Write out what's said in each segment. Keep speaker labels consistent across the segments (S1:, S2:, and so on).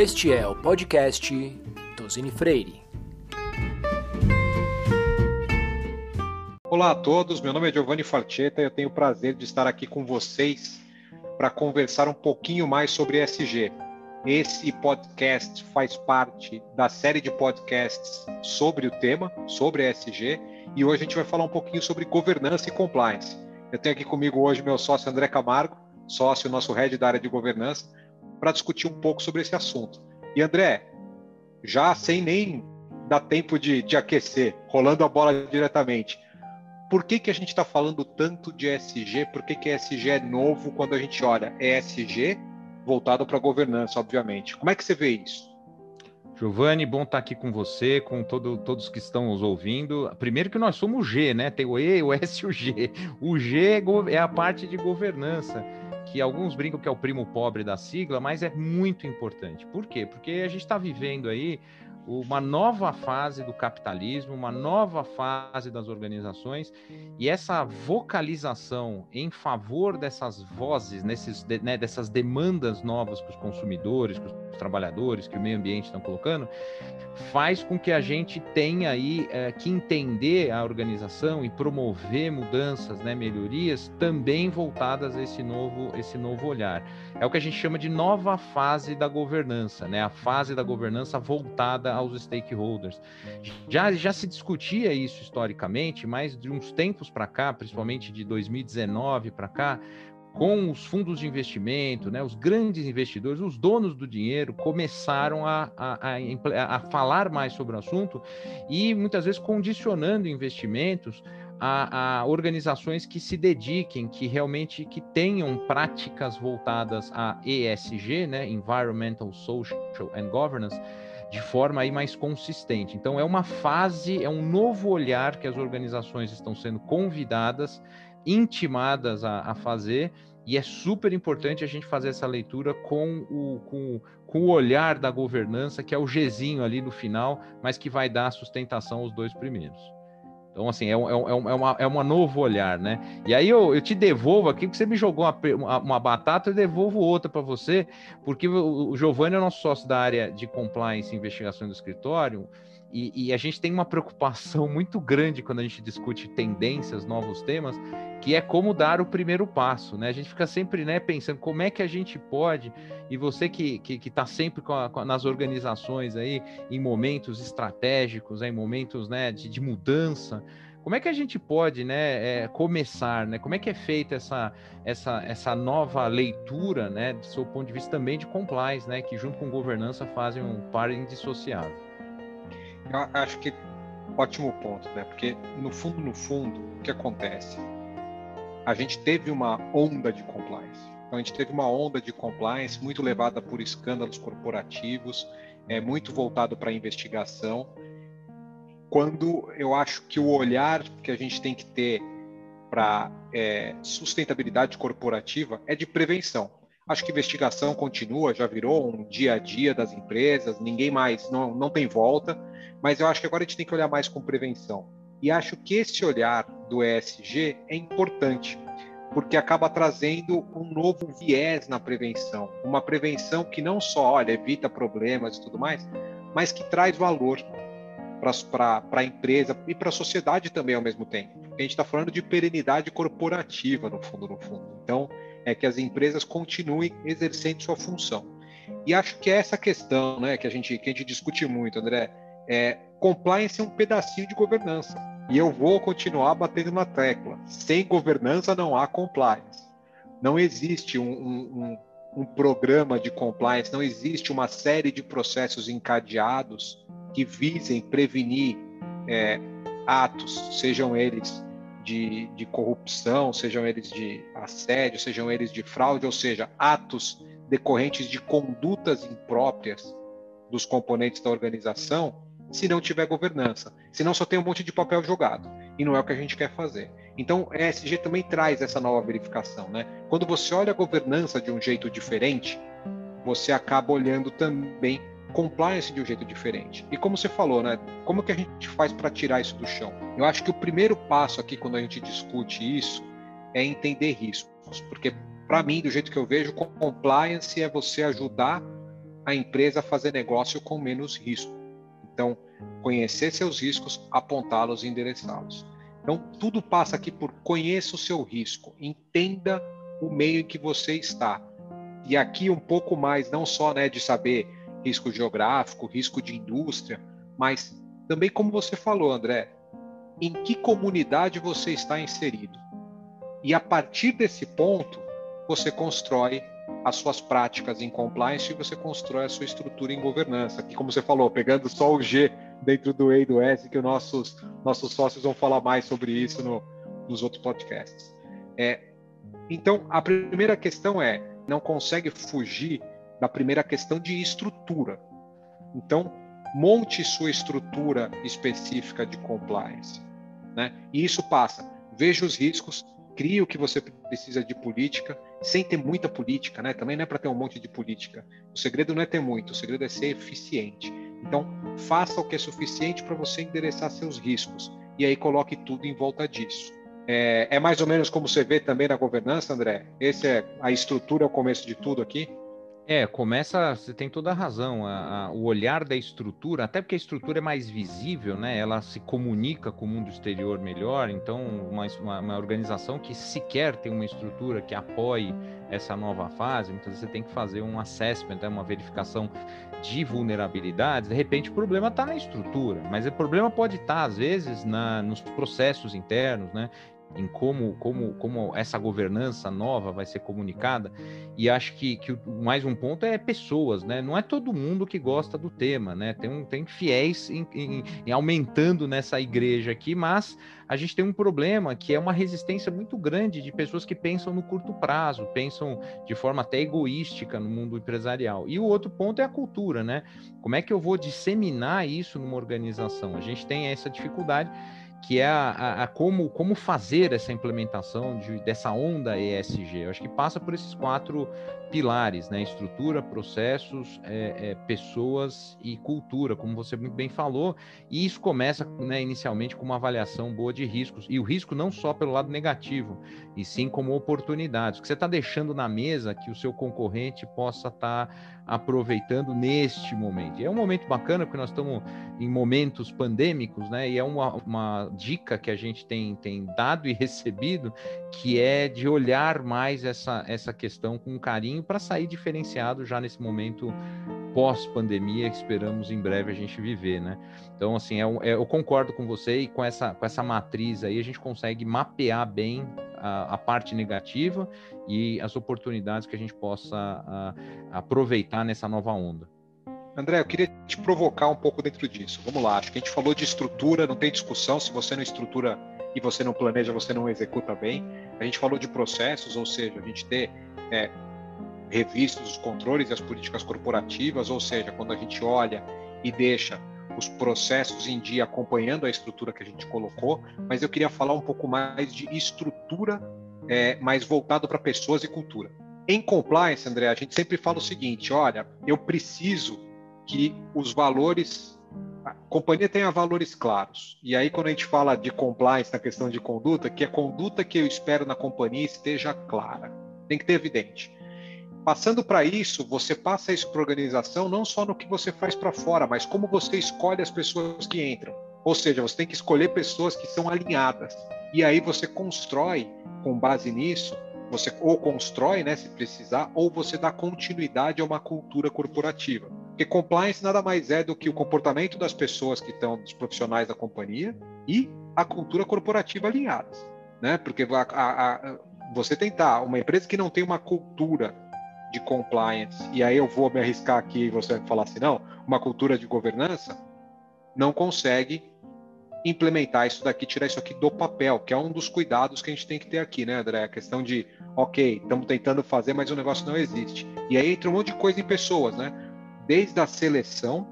S1: Este é o podcast Tosini Freire.
S2: Olá a todos, meu nome é Giovanni Farchetta e eu tenho o prazer de estar aqui com vocês para conversar um pouquinho mais sobre ESG. Esse podcast faz parte da série de podcasts sobre o tema, sobre ESG, e hoje a gente vai falar um pouquinho sobre governança e compliance. Eu tenho aqui comigo hoje meu sócio André Camargo, sócio nosso head da área de governança, para discutir um pouco sobre esse assunto. E André, já sem nem dar tempo de, de aquecer, rolando a bola diretamente, por que, que a gente está falando tanto de ESG? Por que, que ESG é novo quando a gente olha ESG voltado para a governança, obviamente? Como é que você vê isso?
S3: Giovanni, bom estar aqui com você, com todo, todos que estão nos ouvindo. Primeiro que nós somos o G, né? Tem o E, o S e o G. O G é, é a parte de governança, que alguns brincam que é o primo pobre da sigla, mas é muito importante. Por quê? Porque a gente está vivendo aí uma nova fase do capitalismo, uma nova fase das organizações, e essa vocalização em favor dessas vozes, nesses, né, dessas demandas novas que os consumidores, que os trabalhadores, que o meio ambiente estão colocando, faz com que a gente tenha aí é, que entender a organização e promover mudanças, né, melhorias, também voltadas a esse novo, esse novo olhar. É o que a gente chama de nova fase da governança, né, a fase da governança voltada aos stakeholders. Já, já se discutia isso historicamente, mas de uns tempos para cá, principalmente de 2019 para cá, com os fundos de investimento, né, os grandes investidores, os donos do dinheiro, começaram a, a, a, a falar mais sobre o assunto e muitas vezes condicionando investimentos a, a, organizações que se dediquem, que realmente que tenham práticas voltadas a ESG, né, Environmental, Social and Governance, de forma aí mais consistente. Então é uma fase, é um novo olhar que as organizações estão sendo convidadas, intimadas a, a fazer, e é super importante a gente fazer essa leitura com o, com, com o olhar da governança, que é o Gzinho ali no final, mas que vai dar sustentação aos dois primeiros. Então, assim, é, um, é, um, é, uma, é uma novo olhar, né? E aí eu, eu te devolvo aqui, porque você me jogou uma, uma batata, eu devolvo outra para você, porque o, o Giovanni é nosso sócio da área de compliance e investigação do escritório, e, e, a gente tem uma preocupação muito grande quando a gente discute tendências, novos temas, que é como dar o primeiro passo, né? A gente fica sempre né, pensando como é que a gente pode, e você que está que, que tá sempre com a, com, nas organizações aí, em momentos estratégicos, né, em momentos né, de, de mudança, como é que a gente pode né, é, começar, né? Como é que é feita essa, essa, essa nova leitura, né, do seu ponto de vista também de compliance, né, que junto com governança fazem um par indissociável?
S2: Eu acho que ótimo ponto, né? Porque no fundo, no fundo, o que acontece? A gente teve uma onda de compliance. Então, a gente teve uma onda de compliance muito levada por escândalos corporativos, é muito voltado para a investigação. Quando eu acho que o olhar que a gente tem que ter para é, sustentabilidade corporativa é de prevenção. Acho que investigação continua, já virou um dia a dia das empresas, ninguém mais, não, não tem volta, mas eu acho que agora a gente tem que olhar mais com prevenção. E acho que esse olhar do ESG é importante, porque acaba trazendo um novo viés na prevenção, uma prevenção que não só, olha, evita problemas e tudo mais, mas que traz valor para a empresa e para a sociedade também ao mesmo tempo. A gente está falando de perenidade corporativa, no fundo, no fundo. Então, é que as empresas continuem exercendo sua função. E acho que é essa questão né, que, a gente, que a gente discute muito, André. É, compliance é um pedacinho de governança. E eu vou continuar batendo na tecla. Sem governança não há compliance. Não existe um, um, um, um programa de compliance, não existe uma série de processos encadeados que visem prevenir é, atos, sejam eles de, de corrupção, sejam eles de assédio, sejam eles de fraude, ou seja, atos decorrentes de condutas impróprias dos componentes da organização, se não tiver governança. Senão só tem um monte de papel jogado. E não é o que a gente quer fazer. Então, a ESG também traz essa nova verificação. Né? Quando você olha a governança de um jeito diferente, você acaba olhando também compliance de um jeito diferente. E como você falou, né? Como que a gente faz para tirar isso do chão? Eu acho que o primeiro passo aqui quando a gente discute isso é entender riscos, porque para mim, do jeito que eu vejo, compliance é você ajudar a empresa fazer negócio com menos risco. Então, conhecer seus riscos, apontá-los e endereçá-los. Então, tudo passa aqui por conheça o seu risco, entenda o meio em que você está. E aqui um pouco mais, não só né, de saber risco geográfico, risco de indústria, mas também como você falou, André, em que comunidade você está inserido. E a partir desse ponto, você constrói as suas práticas em compliance e você constrói a sua estrutura em governança. Aqui, como você falou, pegando só o G dentro do E e do S, que os nossos, nossos sócios vão falar mais sobre isso no, nos outros podcasts. É, então, a primeira questão é, não consegue fugir da primeira questão de estrutura. Então, monte sua estrutura específica de compliance. Né? E isso passa, veja os riscos, crie o que você precisa de política, sem ter muita política, né? Também não é para ter um monte de política. O segredo não é ter muito, o segredo é ser eficiente. Então, faça o que é suficiente para você endereçar seus riscos e aí coloque tudo em volta disso. É, é, mais ou menos como você vê também na governança, André? Esse é a estrutura, é o começo de tudo aqui?
S3: É, começa, você tem toda a razão, a, a, o olhar da estrutura, até porque a estrutura é mais visível, né? Ela se comunica com o mundo exterior melhor, então uma, uma, organização que sequer tem uma estrutura que apoie essa nova fase, então você tem que fazer um assessment, né? uma verificação de vulnerabilidades, de repente o problema está na estrutura, mas o problema pode estar, tá, às vezes, na, nos processos internos, né? Em como, como, como essa governança nova vai ser comunicada. E acho que, que mais um ponto é pessoas, né? Não é todo mundo que gosta do tema, né? Tem, um, tem fiéis em, em, em aumentando nessa igreja aqui, mas a gente tem um problema que é uma resistência muito grande de pessoas que pensam no curto prazo, pensam de forma até egoística no mundo empresarial. E o outro ponto é a cultura, né? Como é que eu vou disseminar isso numa organização? A gente tem essa dificuldade que é a, a, a, como, como fazer essa implementação de, dessa onda ESG. Eu acho que passa por esses quatro pilares, né? Estrutura, processos, é, é, pessoas e cultura, como você muito bem falou. E isso começa, né, inicialmente, com uma avaliação boa de riscos. E o risco não só pelo lado negativo, e sim como oportunidades. Que você está deixando na mesa que o seu concorrente possa estar tá aproveitando neste momento. E é um momento bacana, porque nós estamos em momentos pandêmicos, né? E é uma, uma dica que a gente tem, tem dado e recebido, que é de olhar mais essa, essa questão com carinho caminho para sair diferenciado já nesse momento pós-pandemia que esperamos em breve a gente viver, né? Então, assim, é, é, eu concordo com você e com essa, com essa matriz aí a gente consegue mapear bem a, a parte negativa e as oportunidades que a gente possa a, aproveitar nessa nova onda.
S2: André, eu queria te provocar um pouco dentro disso. Vamos lá, acho que a gente falou de estrutura, não tem discussão. Se você não estrutura e você não planeja, você não executa bem. A gente falou de processos, ou seja, a gente ter é, revistos os controles e as políticas corporativas, ou seja, quando a gente olha e deixa os processos em dia acompanhando a estrutura que a gente colocou, mas eu queria falar um pouco mais de estrutura é, mais voltado para pessoas e cultura. Em compliance, André, a gente sempre fala o seguinte: olha, eu preciso que os valores, a companhia tenha valores claros. E aí, quando a gente fala de compliance na questão de conduta, que a conduta que eu espero na companhia esteja clara, tem que ter evidente. Passando para isso, você passa isso para organização não só no que você faz para fora, mas como você escolhe as pessoas que entram. Ou seja, você tem que escolher pessoas que são alinhadas. E aí você constrói, com base nisso, você ou constrói, né, se precisar, ou você dá continuidade a uma cultura corporativa. Porque compliance nada mais é do que o comportamento das pessoas que estão, dos profissionais da companhia, e a cultura corporativa alinhadas. Né? Porque a, a, a, você tentar, uma empresa que não tem uma cultura de compliance, e aí eu vou me arriscar aqui e você vai falar assim, não, uma cultura de governança não consegue implementar isso daqui, tirar isso aqui do papel, que é um dos cuidados que a gente tem que ter aqui, né, André? A questão de, ok, estamos tentando fazer, mas o negócio não existe. E aí entra um monte de coisa em pessoas, né? Desde a seleção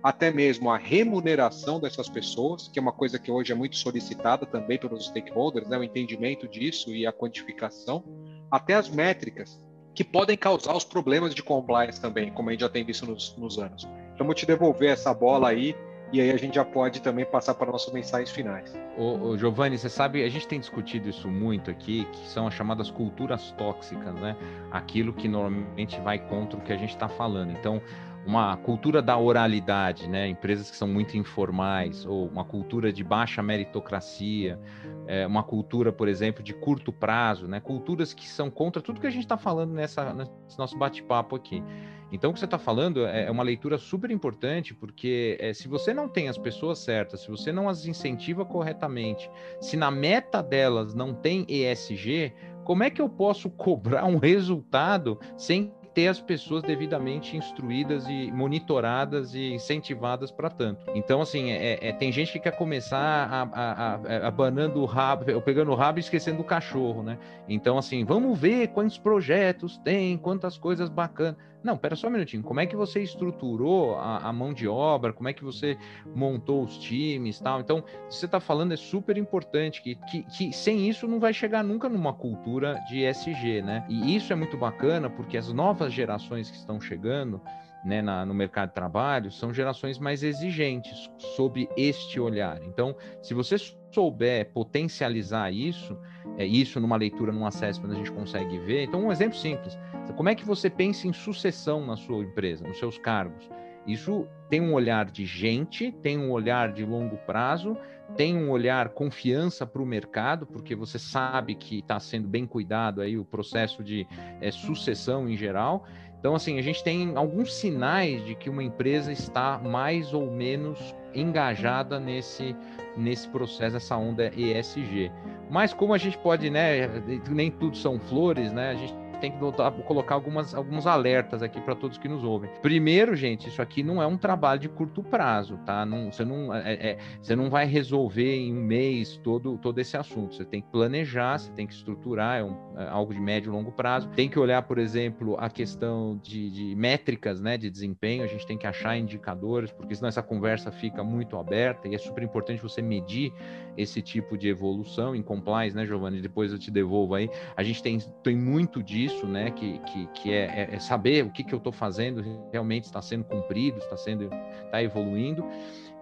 S2: até mesmo a remuneração dessas pessoas, que é uma coisa que hoje é muito solicitada também pelos stakeholders, né? O entendimento disso e a quantificação, até as métricas que podem causar os problemas de compliance também, como a gente já tem visto nos, nos anos. Então, vou te devolver essa bola aí e aí a gente já pode também passar para nossos mensagens finais.
S3: Ô, ô, Giovanni, você sabe, a gente tem discutido isso muito aqui, que são as chamadas culturas tóxicas, né? Aquilo que normalmente vai contra o que a gente está falando. Então, uma cultura da oralidade, né? Empresas que são muito informais, ou uma cultura de baixa meritocracia, é, uma cultura, por exemplo, de curto prazo, né? Culturas que são contra tudo que a gente está falando nessa, nesse nosso bate-papo aqui. Então, o que você está falando é, é uma leitura super importante, porque é, se você não tem as pessoas certas, se você não as incentiva corretamente, se na meta delas não tem ESG, como é que eu posso cobrar um resultado sem ter as pessoas devidamente instruídas e monitoradas e incentivadas para tanto. Então, assim, é, é, tem gente que quer começar a, abanando o rabo, pegando o rabo e esquecendo o cachorro, né? Então, assim, vamos ver quantos projetos tem, quantas coisas bacanas. Não, pera só um minutinho. Como é que você estruturou a, a mão de obra? Como é que você montou os times tal? Então, você está falando é super importante que, que, que, sem isso não vai chegar nunca numa cultura de ESG, né? E isso é muito bacana porque as novas gerações que estão chegando né, na, no mercado de trabalho são gerações mais exigentes sob este olhar. Então, se você souber potencializar isso, é, isso numa leitura, num assessment, a gente consegue ver. Então, um exemplo simples: como é que você pensa em sucessão na sua empresa, nos seus cargos? Isso tem um olhar de gente, tem um olhar de longo prazo, tem um olhar confiança para o mercado, porque você sabe que está sendo bem cuidado aí o processo de é, sucessão em geral. Então, assim, a gente tem alguns sinais de que uma empresa está mais ou menos engajada nesse, nesse processo, essa onda ESG. Mas como a gente pode, né, nem tudo são flores, né, a gente tem que colocar algumas, alguns alertas aqui para todos que nos ouvem. Primeiro, gente, isso aqui não é um trabalho de curto prazo, tá? Não, você, não, é, é, você não vai resolver em um mês todo, todo esse assunto. Você tem que planejar, você tem que estruturar, é, um, é algo de médio e longo prazo. Tem que olhar, por exemplo, a questão de, de métricas né, de desempenho, a gente tem que achar indicadores, porque senão essa conversa fica muito aberta e é super importante você medir esse tipo de evolução em compliance, né, Giovanni? Depois eu te devolvo aí. A gente tem, tem muito disso isso, né? Que, que, que é, é, é saber o que, que eu estou fazendo realmente está sendo cumprido, está sendo, está evoluindo.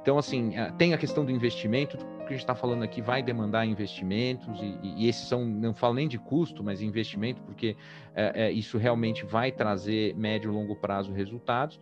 S3: Então, assim, é, tem a questão do investimento, o que a gente está falando aqui vai demandar investimentos, e, e, esses são, não falo nem de custo, mas investimento, porque é, é, isso realmente vai trazer médio e longo prazo resultados.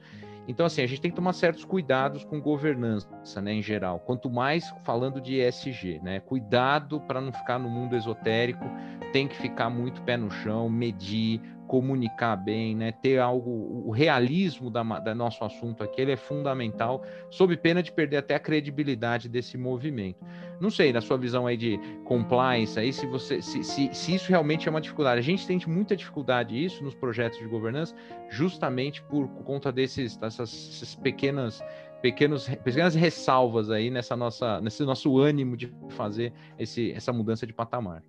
S3: Então, assim, a gente tem que tomar certos cuidados com governança, né, em geral. Quanto mais falando de ESG, né? Cuidado para não ficar no mundo esotérico, tem que ficar muito pé no chão, medir, comunicar bem, né? Ter algo, o realismo da, da nosso assunto aqui, ele é fundamental, sob pena de perder até a credibilidade desse movimento. Não sei, na sua visão aí de compliance, aí se você, se, se, se isso realmente é uma dificuldade. A gente tem muita dificuldade isso nos projetos de governança, justamente por conta desses, dessas pequenas pequenos, pequenas ressalvas aí nessa nossa, nesse nosso ânimo de fazer esse, essa mudança de patamar.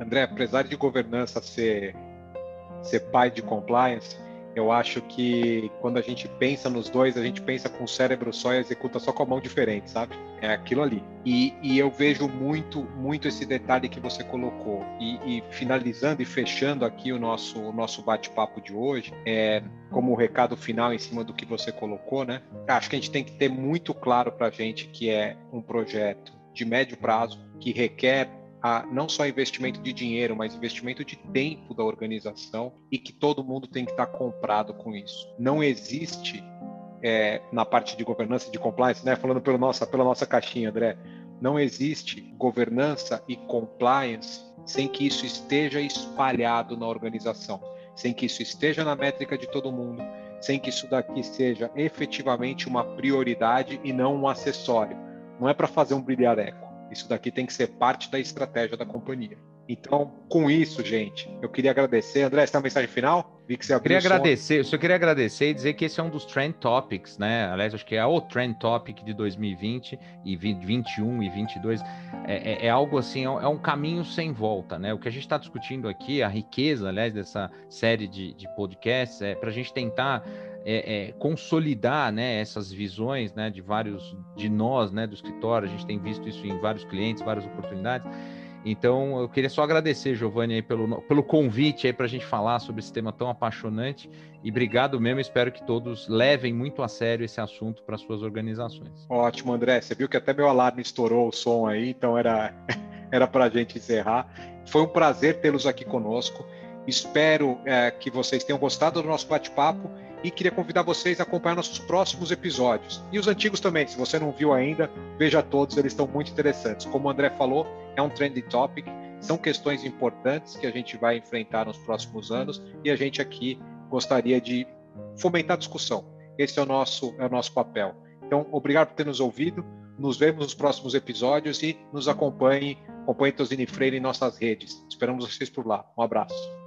S2: André, apesar de governança ser ser pai de compliance, eu acho que quando a gente pensa nos dois, a gente pensa com o cérebro só e executa só com a mão diferente, sabe? É aquilo ali. E, e eu vejo muito, muito esse detalhe que você colocou. E, e finalizando e fechando aqui o nosso, o nosso bate-papo de hoje, é, como recado final em cima do que você colocou, né? Acho que a gente tem que ter muito claro para a gente que é um projeto de médio prazo, que requer a não só investimento de dinheiro, mas investimento de tempo da organização e que todo mundo tem que estar comprado com isso. Não existe é, na parte de governança de compliance, né, falando pela nossa, pela nossa caixinha, André, não existe governança e compliance sem que isso esteja espalhado na organização, sem que isso esteja na métrica de todo mundo, sem que isso daqui seja efetivamente uma prioridade e não um acessório. Não é para fazer um brilhareco isso daqui tem que ser parte da estratégia da companhia. Então, com isso, gente, eu queria agradecer. André, você tem uma mensagem final?
S3: Vi que você eu queria agradecer, eu só queria agradecer e dizer que esse é um dos trend topics, né? Aliás, acho que é o trend topic de 2020 e 2021 e 22. É, é, é algo assim, é, é um caminho sem volta, né? O que a gente está discutindo aqui, a riqueza, aliás, dessa série de, de podcasts, é para a gente tentar é, é, consolidar né, essas visões né, de vários de nós né, do escritório, a gente tem visto isso em vários clientes, várias oportunidades, Então, eu queria só agradecer, Giovanni, pelo, pelo convite para a gente falar sobre esse tema tão apaixonante. E obrigado mesmo, espero que todos levem muito a sério esse assunto para suas organizações.
S2: Ótimo, André. Você viu que até meu alarme estourou o som aí, então era, era para a gente encerrar. Foi um prazer tê-los aqui conosco. Espero é, que vocês tenham gostado do nosso bate-papo e queria convidar vocês a acompanhar nossos próximos episódios. E os antigos também, se você não viu ainda, veja todos, eles estão muito interessantes. Como o André falou, é um trending topic, são questões importantes que a gente vai enfrentar nos próximos anos e a gente aqui gostaria de fomentar a discussão. Esse é o nosso, é o nosso papel. Então, obrigado por ter nos ouvido. Nos vemos nos próximos episódios e nos acompanhe, acompanhe Tosini Freire em nossas redes. Esperamos vocês por lá. Um abraço.